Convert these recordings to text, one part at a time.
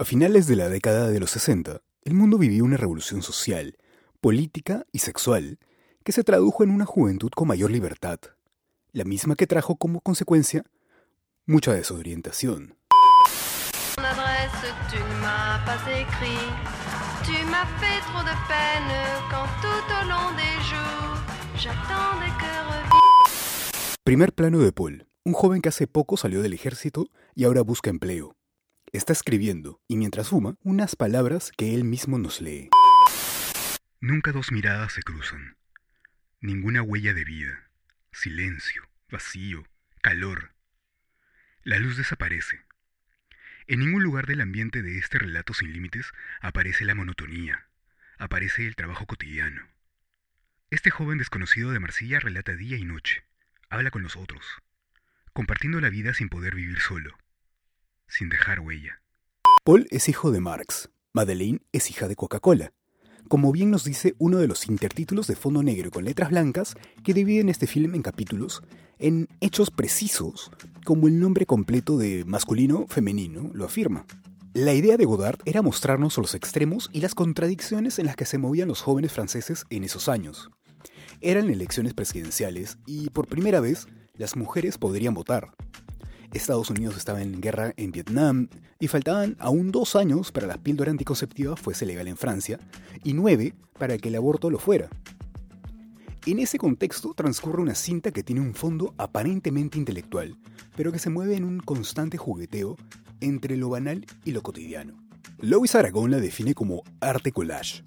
A finales de la década de los 60, el mundo vivía una revolución social, política y sexual que se tradujo en una juventud con mayor libertad, la misma que trajo como consecuencia mucha desorientación. Primer plano de Paul, un joven que hace poco salió del ejército y ahora busca empleo. Está escribiendo, y mientras fuma, unas palabras que él mismo nos lee. Nunca dos miradas se cruzan. Ninguna huella de vida. Silencio, vacío, calor. La luz desaparece. En ningún lugar del ambiente de este relato sin límites aparece la monotonía, aparece el trabajo cotidiano. Este joven desconocido de Marsella relata día y noche, habla con los otros, compartiendo la vida sin poder vivir solo, sin dejar huella. Paul es hijo de Marx, Madeleine es hija de Coca-Cola, como bien nos dice uno de los intertítulos de fondo negro con letras blancas que dividen este film en capítulos, en hechos precisos, como el nombre completo de masculino femenino lo afirma. La idea de Godard era mostrarnos los extremos y las contradicciones en las que se movían los jóvenes franceses en esos años. Eran elecciones presidenciales y por primera vez las mujeres podrían votar. Estados Unidos estaba en guerra en Vietnam y faltaban aún dos años para la píldora anticonceptiva fuese legal en Francia y nueve para que el aborto lo fuera. En ese contexto transcurre una cinta que tiene un fondo aparentemente intelectual, pero que se mueve en un constante jugueteo entre lo banal y lo cotidiano. Louis Aragón la define como arte collage,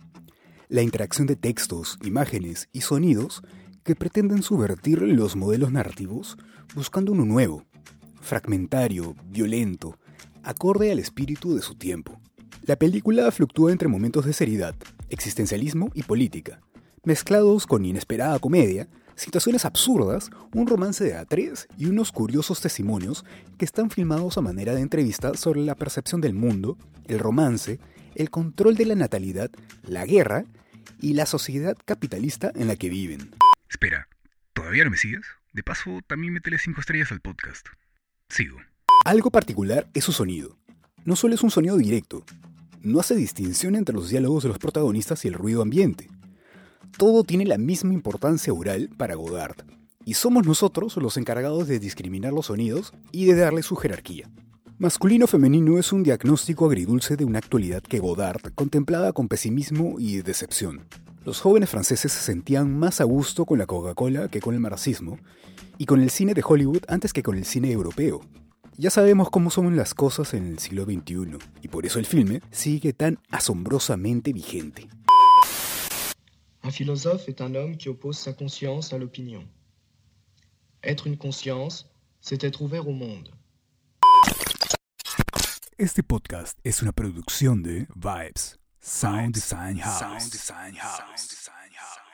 la interacción de textos, imágenes y sonidos que pretenden subvertir los modelos narrativos buscando uno nuevo, fragmentario, violento, acorde al espíritu de su tiempo. La película fluctúa entre momentos de seriedad, existencialismo y política, mezclados con inesperada comedia, situaciones absurdas, un romance de A3 y unos curiosos testimonios que están filmados a manera de entrevista sobre la percepción del mundo, el romance, el control de la natalidad, la guerra y la sociedad capitalista en la que viven. Espera, ¿todavía no me sigues? De paso, también métele 5 estrellas al podcast. Algo particular es su sonido. No solo es un sonido directo, no hace distinción entre los diálogos de los protagonistas y el ruido ambiente. Todo tiene la misma importancia oral para Godard, y somos nosotros los encargados de discriminar los sonidos y de darle su jerarquía. Masculino-femenino es un diagnóstico agridulce de una actualidad que Godard contemplaba con pesimismo y decepción. Los jóvenes franceses se sentían más a gusto con la Coca-Cola que con el marxismo, y con el cine de Hollywood antes que con el cine europeo. Ya sabemos cómo son las cosas en el siglo XXI, y por eso el filme sigue tan asombrosamente vigente. Un philosophe est un homme qui oppose sa conscience à l'opinion. Être une conscience, c'est être ouvert au monde. Este podcast es una producción de Vibes, Sound Design House. Sound Design House.